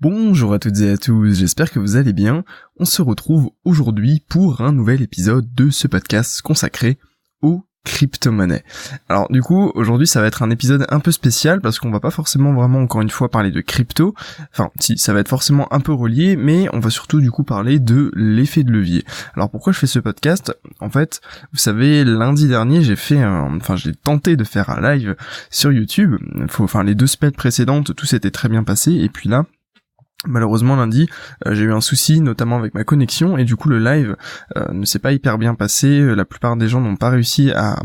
Bonjour à toutes et à tous, j'espère que vous allez bien. On se retrouve aujourd'hui pour un nouvel épisode de ce podcast consacré aux crypto-monnaies. Alors du coup, aujourd'hui ça va être un épisode un peu spécial parce qu'on va pas forcément vraiment encore une fois parler de crypto. Enfin, si, ça va être forcément un peu relié, mais on va surtout du coup parler de l'effet de levier. Alors pourquoi je fais ce podcast? En fait, vous savez, lundi dernier, j'ai fait un... enfin, j'ai tenté de faire un live sur YouTube. Enfin, les deux semaines précédentes, tout s'était très bien passé, et puis là, Malheureusement lundi, euh, j'ai eu un souci notamment avec ma connexion et du coup le live euh, ne s'est pas hyper bien passé. La plupart des gens n'ont pas réussi à,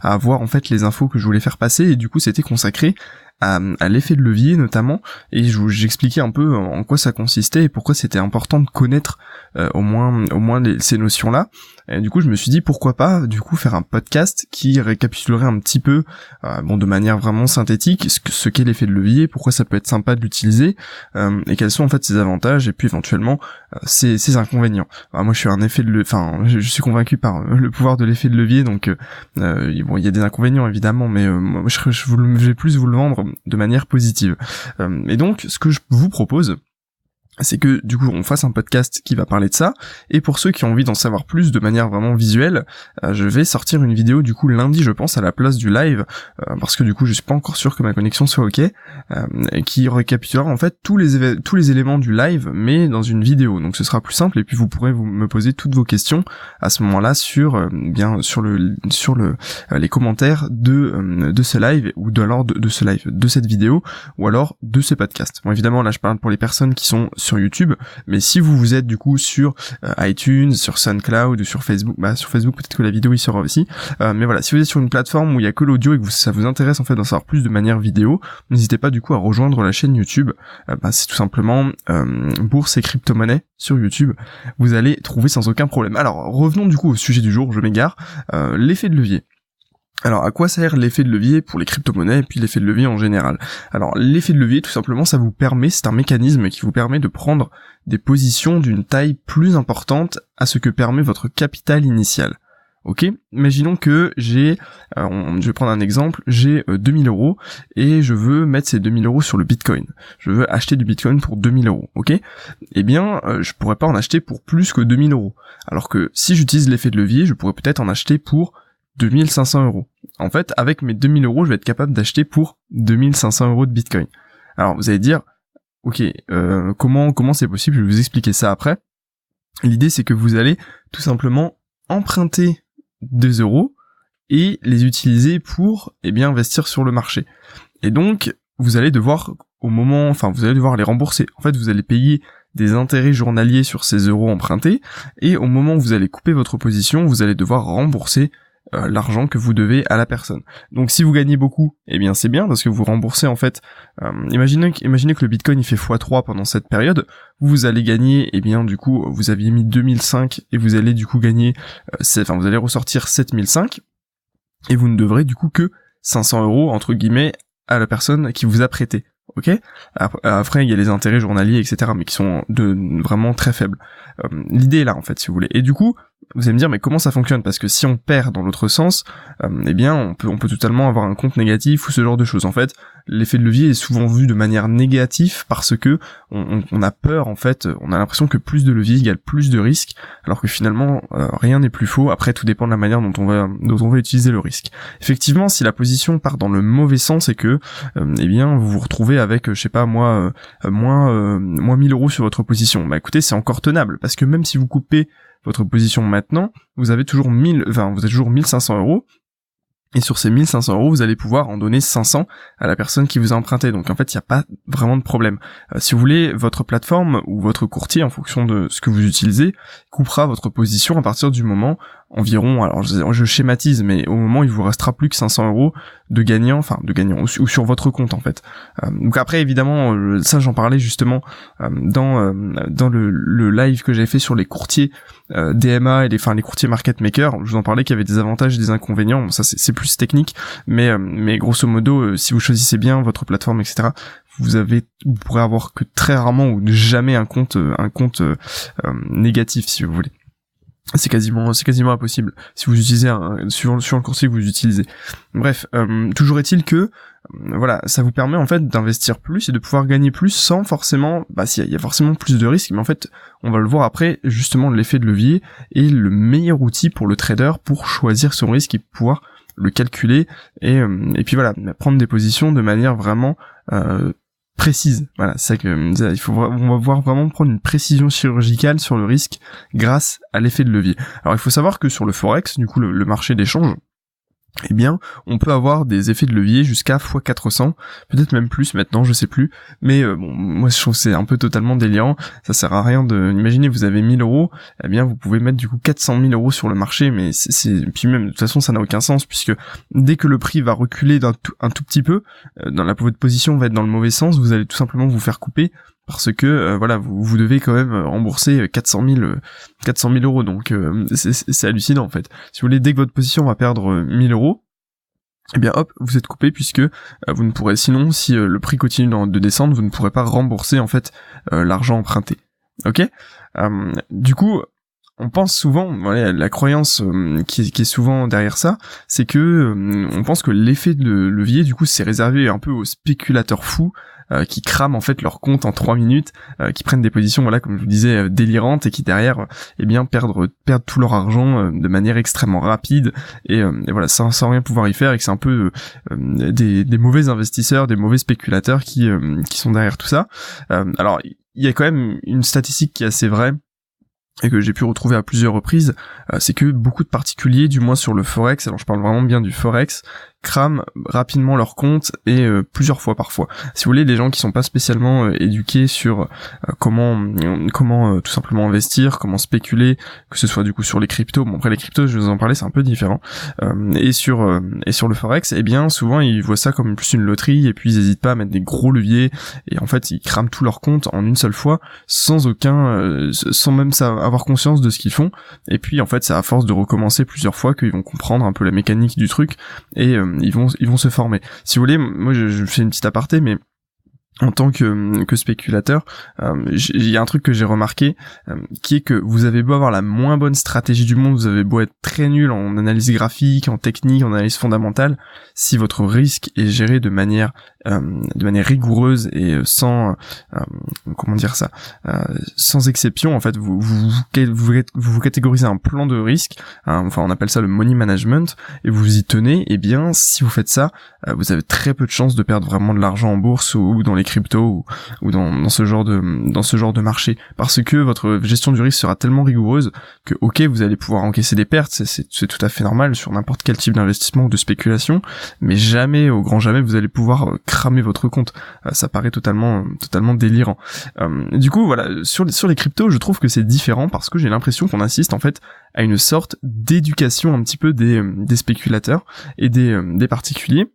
avoir en fait les infos que je voulais faire passer et du coup c'était consacré à, l'effet de levier notamment et j'expliquais un peu en quoi ça consistait et pourquoi c'était important de connaître euh, au moins au moins ces notions là et du coup je me suis dit pourquoi pas du coup faire un podcast qui récapitulerait un petit peu euh, bon de manière vraiment synthétique ce, ce qu'est l'effet de levier pourquoi ça peut être sympa de l'utiliser euh, et quels sont en fait ses avantages et puis éventuellement ses, ses, inconvénients moi je suis un effet de enfin je, suis convaincu par le pouvoir de l'effet de levier donc bon il y a des inconvénients évidemment mais je, je, vais plus vous le vendre de manière positive. Euh, et donc, ce que je vous propose, c'est que du coup on fasse un podcast qui va parler de ça. Et pour ceux qui ont envie d'en savoir plus de manière vraiment visuelle euh, je vais sortir une vidéo du coup lundi je pense à la place du live euh, parce que du coup je suis pas encore sûr que ma connexion soit ok euh, qui récapitulera en fait tous les tous les éléments du live mais dans une vidéo. Donc ce sera plus simple et puis vous pourrez vous me poser toutes vos questions à ce moment-là sur bien sur le sur le les commentaires de de ce live ou de alors de, de ce live de cette vidéo ou alors de ce podcast. Bon évidemment là je parle pour les personnes qui sont sur YouTube. Mais si vous vous êtes du coup sur euh, iTunes, sur SoundCloud ou sur Facebook, bah sur Facebook peut-être que la vidéo y sera aussi. Euh, mais voilà, si vous êtes sur une plateforme où il y a que l'audio et que ça vous intéresse en fait d'en savoir plus de manière vidéo, n'hésitez pas du coup à rejoindre la chaîne YouTube. Euh, bah, c'est tout simplement bourse et crypto-monnaie sur YouTube. Vous allez trouver sans aucun problème. Alors revenons du coup au sujet du jour. Je m'égare. L'effet de levier. Alors à quoi sert l'effet de levier pour les crypto-monnaies et puis l'effet de levier en général? Alors l'effet de levier tout simplement ça vous permet, c'est un mécanisme qui vous permet de prendre des positions d'une taille plus importante à ce que permet votre capital initial. Ok? Imaginons que j'ai, euh, je vais prendre un exemple, j'ai 2000 euh, euros et je veux mettre ces 2000 euros sur le Bitcoin. Je veux acheter du Bitcoin pour 2000 euros, ok? Eh bien, euh, je pourrais pas en acheter pour plus que 2000 euros. Alors que si j'utilise l'effet de levier, je pourrais peut-être en acheter pour 2500 euros. En fait, avec mes 2000 euros, je vais être capable d'acheter pour 2500 euros de Bitcoin. Alors, vous allez dire, ok, euh, comment comment c'est possible? Je vais vous expliquer ça après. L'idée, c'est que vous allez tout simplement emprunter des euros et les utiliser pour, eh bien, investir sur le marché. Et donc, vous allez devoir, au moment, enfin, vous allez devoir les rembourser. En fait, vous allez payer des intérêts journaliers sur ces euros empruntés, et au moment où vous allez couper votre position, vous allez devoir rembourser euh, l'argent que vous devez à la personne. Donc si vous gagnez beaucoup, eh bien c'est bien parce que vous remboursez en fait. Euh, imaginez, imaginez que le Bitcoin il fait x3 pendant cette période, vous allez gagner, eh bien du coup vous aviez mis 2005 et vous allez du coup gagner, euh, enfin vous allez ressortir 7005 et vous ne devrez du coup que 500 euros entre guillemets à la personne qui vous a prêté. Ok? Après, il y a les intérêts journaliers, etc., mais qui sont de vraiment très faibles. L'idée est là, en fait, si vous voulez. Et du coup, vous allez me dire mais comment ça fonctionne? Parce que si on perd dans l'autre sens euh, eh bien on peut on peut totalement avoir un compte négatif ou ce genre de choses. En fait l'effet de levier est souvent vu de manière négative parce que on, a peur en fait on a l'impression que plus de levier égale plus de risque alors que finalement euh, rien n'est plus faux. Après tout dépend de la manière dont on va dont on va utiliser le risque. Effectivement si la position part dans le mauvais sens et que euh, eh bien vous vous retrouvez avec je sais pas moi moins moins 1000 euros sur votre position bah écoutez c'est encore tenable. Parce que même si vous coupez votre position maintenant, vous avez toujours 1000, enfin, vous avez toujours 1500 euros, et sur ces 1500 euros, vous allez pouvoir en donner 500 à la personne qui vous a emprunté. Donc en fait, il n'y a pas vraiment de problème. Euh, si vous voulez, votre plateforme ou votre courtier, en fonction de ce que vous utilisez, coupera votre position à partir du moment environ, alors je, schématise, mais au moment il vous restera plus que 500 euros de gagnant, enfin de gagnant, ou, sur votre compte en fait. Euh, donc après évidemment, euh, ça j'en parlais justement euh, dans le, live que j'avais fait sur les courtiers DMA et les, enfin les courtiers market maker. Je vous en parlais qu'il y avait des avantages et des inconvénients. Ça c'est plus technique, mais mais grosso modo, si vous choisissez bien votre plateforme, etc vous avez vous pourrez avoir que très rarement ou jamais un compte un compte négatif si vous voulez c'est quasiment c'est quasiment impossible. Si vous utilisez un suivant, le conseil que vous utilisez. Bref euh, toujours est-il que euh, voilà ça vous permet en fait d'investir plus et de pouvoir gagner plus sans forcément bah il y, a forcément plus de risques. Mais en fait on va le voir après justement l'effet de levier est le meilleur outil pour le trader pour choisir son risque et pouvoir le calculer et, euh, et puis voilà prendre des positions de manière vraiment précise. Voilà, c'est que il faut on va voir vraiment prendre une précision chirurgicale sur le risque grâce à l'effet de levier. Alors il faut savoir que sur le forex, du coup le marché d'échange, eh bien, on peut avoir des effets de levier jusqu'à x400, peut-être même plus maintenant, je sais plus. Mais euh, bon, moi je trouve c'est un peu totalement délirant. Ça sert à rien de. Imaginez, vous avez 1000 euros, eh bien, vous pouvez mettre du coup 400 000 euros sur le marché, mais c'est puis même de toute façon ça n'a aucun sens puisque dès que le prix va reculer d'un un tout petit peu, euh, dans la votre position va être dans le mauvais sens, vous allez tout simplement vous faire couper parce que euh, voilà vous, vous, devez quand même rembourser 400 000 400 000 euros. Donc euh, c'est hallucinant en fait. Si vous voulez dès que votre position va perdre 1000 euros eh bien hop, vous êtes coupé puisque euh, vous ne pourrez sinon, si le prix continue de descendre, vous ne pourrez pas rembourser en fait l'argent emprunté. Ok? Du coup, on pense souvent, voilà, la croyance qui, est, qui, est, souvent derrière ça, c'est que on pense que l'effet de levier, du coup, c'est réservé un peu aux spéculateurs fous euh, qui crament en fait leur compte en trois minutes, euh, qui prennent des positions voilà comme je vous disais euh, délirantes et qui derrière eh bien perdent perdent tout leur argent de manière extrêmement rapide et, et voilà sans, sans, rien pouvoir y faire et que c'est un peu des, des, mauvais investisseurs, des mauvais spéculateurs qui qui sont derrière tout ça. alors il y a quand même une statistique qui est assez vraie et que j'ai pu retrouver à plusieurs reprises, c'est que beaucoup de particuliers, du moins sur le forex, alors je parle vraiment bien du forex, crament rapidement leur compte et euh, plusieurs fois parfois. Si vous voulez, des gens qui sont pas spécialement euh, éduqués sur euh, comment comment tout simplement investir, comment spéculer, que ce soit du coup sur les cryptos. Bon après les cryptos, je vais vous en parler, c'est un peu différent. et sur et sur le forex, eh bien souvent ils voient ça comme plus une loterie et puis ils hésitent pas à mettre des gros leviers et en fait ils crament tout leur compte en une seule fois sans aucun sans même avoir conscience de ce qu'ils font. Et puis en fait c'est à force de recommencer plusieurs fois qu'ils vont comprendre un peu la mécanique du truc et ils vont ils vont se former. Si vous voulez, moi je, fais une petite aparté, mais en tant que, que spéculateur, euh, il y a un truc que j'ai remarqué, euh, qui est que vous avez beau avoir la moins bonne stratégie du monde, vous avez beau être très nul en analyse graphique, en technique, en analyse fondamentale, si votre risque est géré de manière euh, de manière rigoureuse et sans comment dire ça, sans exception, en fait, vous vous, vous vous, catégorisez un plan de risque, hein, enfin on appelle ça le money management, et vous y tenez, et eh bien si vous faites ça, vous avez très peu de chances de perdre vraiment de l'argent en bourse ou dans les crypto ou, dans, ce genre de dans ce genre de marché. Parce que votre gestion du risque sera tellement rigoureuse que ok vous allez pouvoir encaisser des pertes c'est tout à fait normal sur n'importe quel type d'investissement ou de spéculation mais jamais au grand jamais vous allez pouvoir euh, cramer votre compte. Euh, ça paraît totalement totalement délirant. Euh, du coup voilà sur sur les cryptos je trouve que c'est différent parce que j'ai l'impression qu'on assiste en fait à une sorte d'éducation un petit peu des, des spéculateurs et des, des particuliers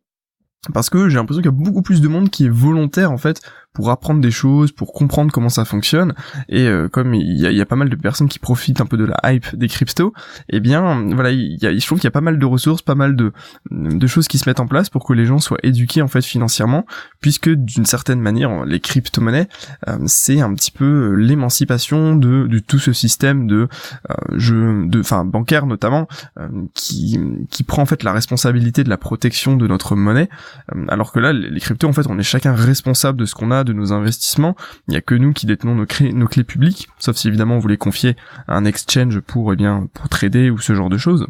parce que j'ai l'impression qu'il y a beaucoup plus de monde qui est volontaire en fait pour apprendre des choses, pour comprendre comment ça fonctionne. Et euh, comme il y a, y a, pas mal de personnes qui profitent un peu de la hype des cryptos, eh bien voilà, il y a, je trouve qu'il y a pas mal de ressources, pas mal de, de choses qui se mettent en place pour que les gens soient éduqués en fait financièrement, puisque d'une certaine manière, les crypto-monnaies, euh, c'est un petit peu l'émancipation de, de tout ce système de euh, jeu, de, enfin bancaire notamment, euh, qui, qui prend en fait la responsabilité de la protection de notre monnaie, alors que là, les cryptos en fait, on est chacun responsable de ce qu'on a de nos investissements. Il n'y a que nous qui détenons nos, clés publiques, sauf si évidemment vous les confiez à un exchange pour, eh bien, pour trader ou ce genre de choses.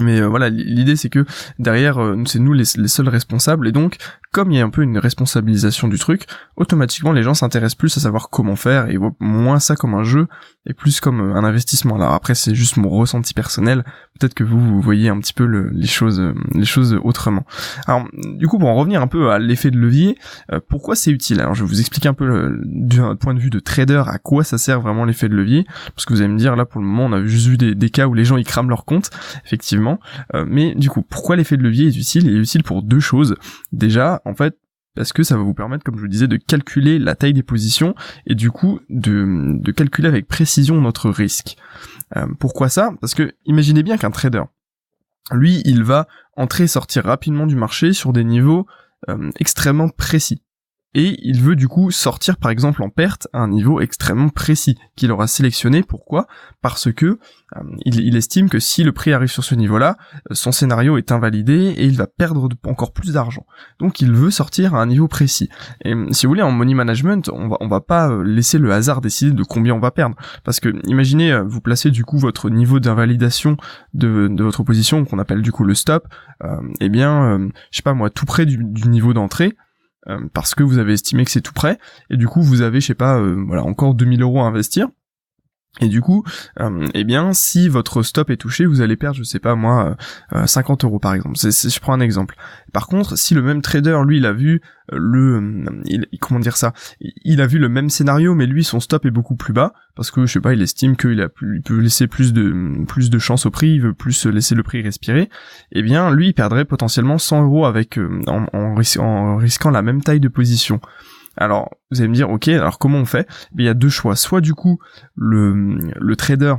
Mais euh, voilà, l'idée c'est que derrière, euh, c'est nous les, seuls responsables, et donc comme il y a un peu une responsabilisation du truc, automatiquement les gens s'intéressent plus à savoir comment faire et voient moins ça comme un jeu et plus comme euh, un investissement. Alors après c'est juste mon ressenti personnel, peut-être que vous, vous voyez un petit peu les choses euh, les choses autrement. Alors du coup pour en revenir un peu à l'effet de levier, euh, pourquoi c'est utile? Alors je vais vous expliquer un peu d'un point de vue de trader à quoi ça sert vraiment l'effet de levier, parce que vous allez me dire là pour le moment on a juste vu des, cas où les gens ils crament leur compte, effectivement, mais du coup pourquoi l'effet de levier est utile Il est utile pour deux choses? Déjà en fait, parce que ça va vous permettre, comme je vous disais, de calculer la taille des positions et du coup de, de calculer avec précision notre risque. Euh, pourquoi ça? Parce que imaginez bien qu'un trader, lui, il va entrer et sortir rapidement du marché sur des niveaux euh, extrêmement précis. Et il veut du coup sortir par exemple en perte à un niveau extrêmement précis qu'il aura sélectionné. Pourquoi? Parce que euh, il, estime que si le prix arrive sur ce niveau-là, euh, son scénario est invalidé et il va perdre encore plus d'argent. Donc il veut sortir à un niveau précis. Et si vous voulez, en money management, on va, va pas euh, laisser le hasard décider de combien on va perdre. Parce que imaginez, vous placez du coup votre niveau d'invalidation de, votre position, qu'on appelle du coup le stop, euh, eh bien, je sais pas moi, tout près du niveau d'entrée, parce que vous avez estimé que c'est tout près, et du coup vous avez, je sais pas, voilà, encore 2000 euros à investir, et du coup, euh, eh bien, si votre stop est touché, vous allez perdre, je sais pas moi, 50 euh, euros par exemple. C'est, je prends un exemple. Par contre, si le même trader, lui, il a vu euh, le, il, comment dire ça, il a vu le même scénario, mais lui, son stop est beaucoup plus bas parce que je sais pas, il estime qu'il a, il peut laisser plus de, plus de chance au prix, il veut plus laisser le prix respirer. Eh bien, lui, il perdrait potentiellement 100 euros avec en risquant la même taille de position. Alors, vous allez me dire, ok, alors comment on fait? Eh Il y a deux choix. Soit du coup, le, le trader,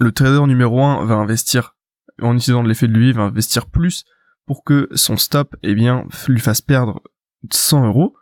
le trader numéro 1 va investir, en utilisant l'effet de levier, va investir plus pour que son stop, eh bien, lui fasse perdre 100 euros.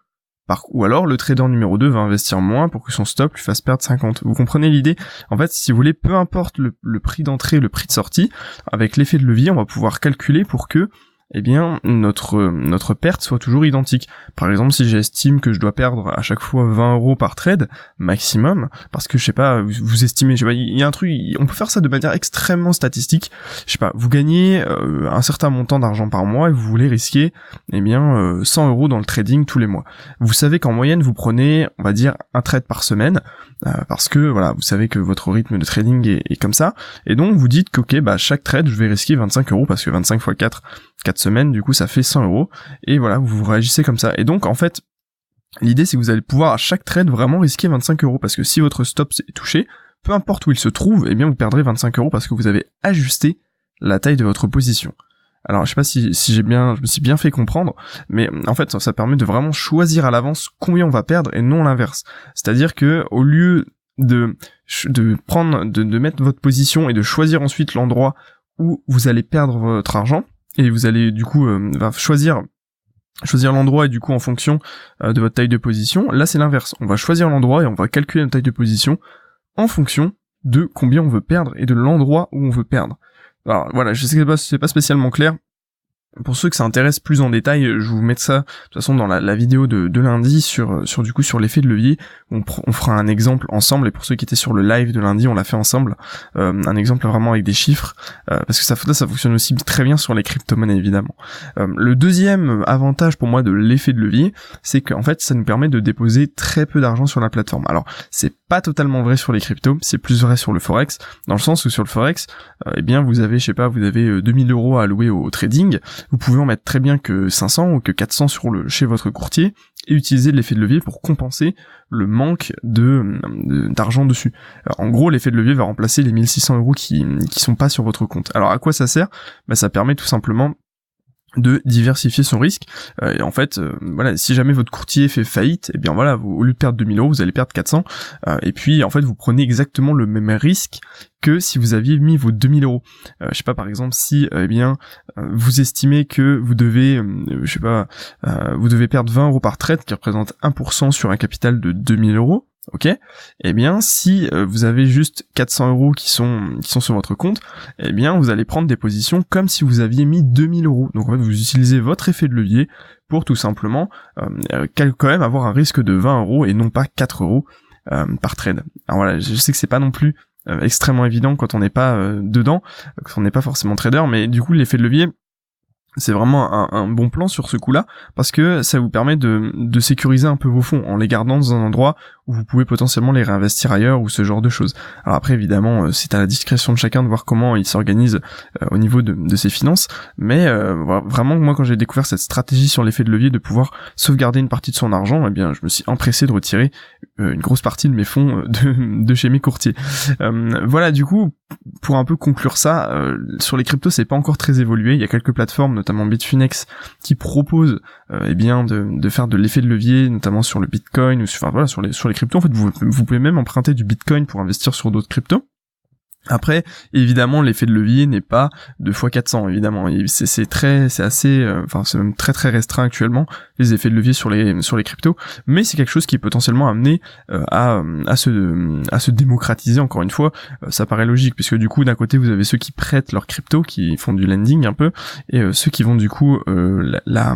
ou alors le trader numéro 2 va investir moins pour que son stop lui fasse perdre 50. Vous comprenez l'idée? En fait, si vous voulez, peu importe le prix d'entrée, le prix de sortie, avec l'effet de levier, on va pouvoir calculer pour que eh bien notre notre perte soit toujours identique. Par exemple, si j'estime que je dois perdre à chaque fois 20 euros par trade maximum, parce que je sais pas, vous, estimez, je sais pas, il y a un truc, on peut faire ça de manière extrêmement statistique. Je sais pas, vous gagnez euh, un certain montant d'argent par mois et vous voulez risquer, eh bien, 100 euh, euros dans le trading tous les mois. Vous savez qu'en moyenne vous prenez, on va dire, un trade par semaine. Euh, parce que voilà, vous savez que votre rythme de trading est, comme ça, et donc vous dites qu'ok, bah chaque trade je vais risquer 25 euros parce que 25 x 4, 4 semaines, du coup ça fait 100 euros, et voilà, vous réagissez comme ça. Et donc en fait, l'idée c'est que vous allez pouvoir à chaque trade vraiment risquer 25 euros parce que si votre stop est touché, peu importe où il se trouve, eh bien vous perdrez 25 euros parce que vous avez ajusté la taille de votre position. Alors je sais pas si, j'ai bien, je me suis bien fait comprendre, mais en fait ça, permet de vraiment choisir à l'avance combien on va perdre et non l'inverse. C'est-à-dire que au lieu de prendre, de mettre votre position et de choisir ensuite l'endroit où vous allez perdre votre argent et vous allez du coup euh, choisir choisir l'endroit et du coup en fonction euh, de votre taille de position. Là c'est l'inverse. On va choisir l'endroit et on va calculer notre taille de position en fonction de combien on veut perdre et de l'endroit où on veut perdre. Alors voilà, je sais que c'est pas, spécialement clair. Pour ceux que ça intéresse plus en détail, je vous mets ça de toute façon dans la, vidéo de, lundi sur du coup sur l'effet de levier. On, on, fera un exemple ensemble et pour ceux qui étaient sur le live de lundi, on l'a fait ensemble. Euh, un exemple vraiment avec des chiffres euh, parce que ça ça fonctionne aussi très bien sur les crypto-monnaies évidemment. Euh, le deuxième avantage pour moi de l'effet de levier, c'est qu'en fait ça nous permet de déposer très peu d'argent sur la plateforme. Alors c'est pas totalement vrai sur les cryptos, c'est plus vrai sur le forex, dans le sens où sur le forex, euh, eh bien vous avez, je sais pas, vous avez 2000 euh, euros à allouer au, trading, vous pouvez en mettre très bien que 500 ou que 400 sur le chez votre courtier et utiliser l'effet de levier pour compenser le manque de d'argent dessus. en gros, l'effet de levier va remplacer les 1600 euros qui qui sont pas sur votre compte. Alors à quoi ça sert? Bah, ça permet tout simplement de diversifier son risque. Euh, et en fait, euh, voilà, si jamais votre courtier fait faillite, eh bien voilà, au lieu de perdre 2000 euros, vous allez perdre 400. Euh, et puis, en fait, vous prenez exactement le même risque que si vous aviez mis vos 2000 euros. je sais pas, par exemple, si, eh bien, vous estimez que vous devez, je sais pas, vous devez perdre 20 euros par trade, qui représente 1% sur un capital de 2000 euros ok Eh bien, si euh, vous avez juste 400 euros qui sont qui sont sur votre compte, eh bien, vous allez prendre des positions comme si vous aviez mis 2000 euros. Donc en fait, vous utilisez votre effet de levier pour tout simplement euh, euh, quand même avoir un risque de 20 euros et non pas 4 euros par trade. Alors voilà, je sais que c'est pas non plus extrêmement évident quand on n'est pas dedans, quand on n'est pas forcément trader, mais du coup l'effet de levier c'est vraiment un, bon plan sur ce coup-là parce que ça vous permet de, sécuriser un peu vos fonds en les gardant dans un endroit où vous pouvez potentiellement les réinvestir ailleurs ou ce genre de choses. Alors après évidemment euh, c'est à la discrétion de chacun de voir comment il s'organise euh, au niveau de, ses finances, mais euh, vraiment moi quand j'ai découvert cette stratégie sur l'effet de levier de pouvoir sauvegarder une partie de son argent, eh bien je me suis empressé de retirer une grosse partie de mes fonds de, de chez mes courtiers. voilà du coup pour un peu conclure ça, sur les cryptos c'est pas encore très évolué, il y a quelques plateformes notamment Bitfinex qui proposent eh bien de, faire de l'effet de levier notamment sur le Bitcoin ou sur, voilà sur les sur les cryptos. En fait, vous pouvez même emprunter du Bitcoin pour investir sur d'autres cryptos. Après, évidemment, l'effet de levier n'est pas 2 x 400, évidemment. C'est très, c'est assez, euh, c'est même très très restreint actuellement les effets de levier sur les sur les cryptos, mais c'est quelque chose qui est potentiellement amené euh, à à se à se démocratiser. Encore une fois, euh, ça paraît logique puisque du coup, d'un côté, vous avez ceux qui prêtent leurs cryptos, qui font du lending un peu, et ceux qui vont du coup la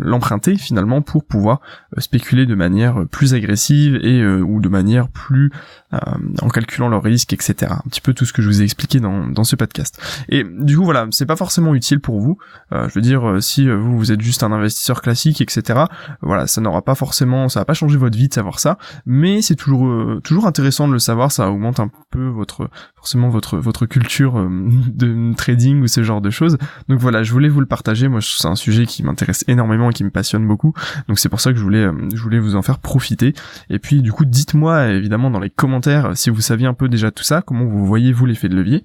l'emprunter finalement pour pouvoir spéculer de manière plus agressive et ou de manière plus en calculant leurs risques, etc un petit peu tout ce que je vous ai expliqué dans, dans ce podcast. Et du coup voilà, c'est pas forcément utile pour vous. Euh, je veux dire, euh, si euh, vous vous êtes juste un investisseur classique, etc. Voilà, ça n'aura pas forcément, ça va pas changer votre vie de savoir ça, mais c'est toujours toujours intéressant de le savoir. Ça augmente un peu votre forcément votre votre culture de trading ou ce genre de choses. Donc voilà, je voulais vous le partager. Moi, c'est un sujet qui m'intéresse énormément qui me passionne beaucoup. Donc c'est pour ça que je voulais je voulais vous en faire profiter. Et puis du coup, dites-moi évidemment dans les commentaires si vous saviez un peu déjà tout ça, comment vous voyez vous l'effet de levier?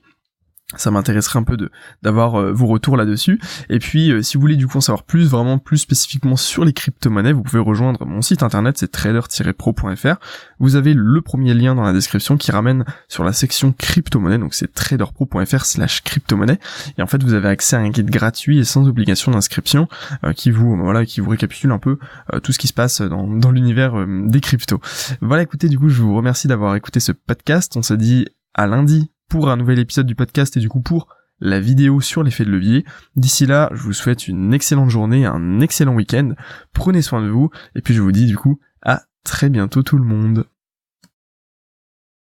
Ça m'intéresserait un peu de d'avoir euh, vos retours là-dessus. Et puis, euh, si vous voulez du coup en savoir plus, vraiment plus spécifiquement sur les crypto-monnaies, vous pouvez rejoindre mon site internet, c'est trader-pro.fr. Vous avez le premier lien dans la description qui ramène sur la section crypto-monnaie, donc c'est traderpro.fr slash crypto-monnaie. Et en fait, vous avez accès à un guide gratuit et sans obligation d'inscription euh, qui vous voilà qui vous récapitule un peu tout ce qui se passe dans, dans l'univers des cryptos. Voilà, écoutez, du coup, je vous remercie d'avoir écouté ce podcast. On se dit à lundi pour un nouvel épisode du podcast et du coup pour la vidéo sur l'effet de levier. D'ici là, je vous souhaite une excellente journée, un excellent week-end. Prenez soin de vous et puis je vous dis du coup à très bientôt tout le monde.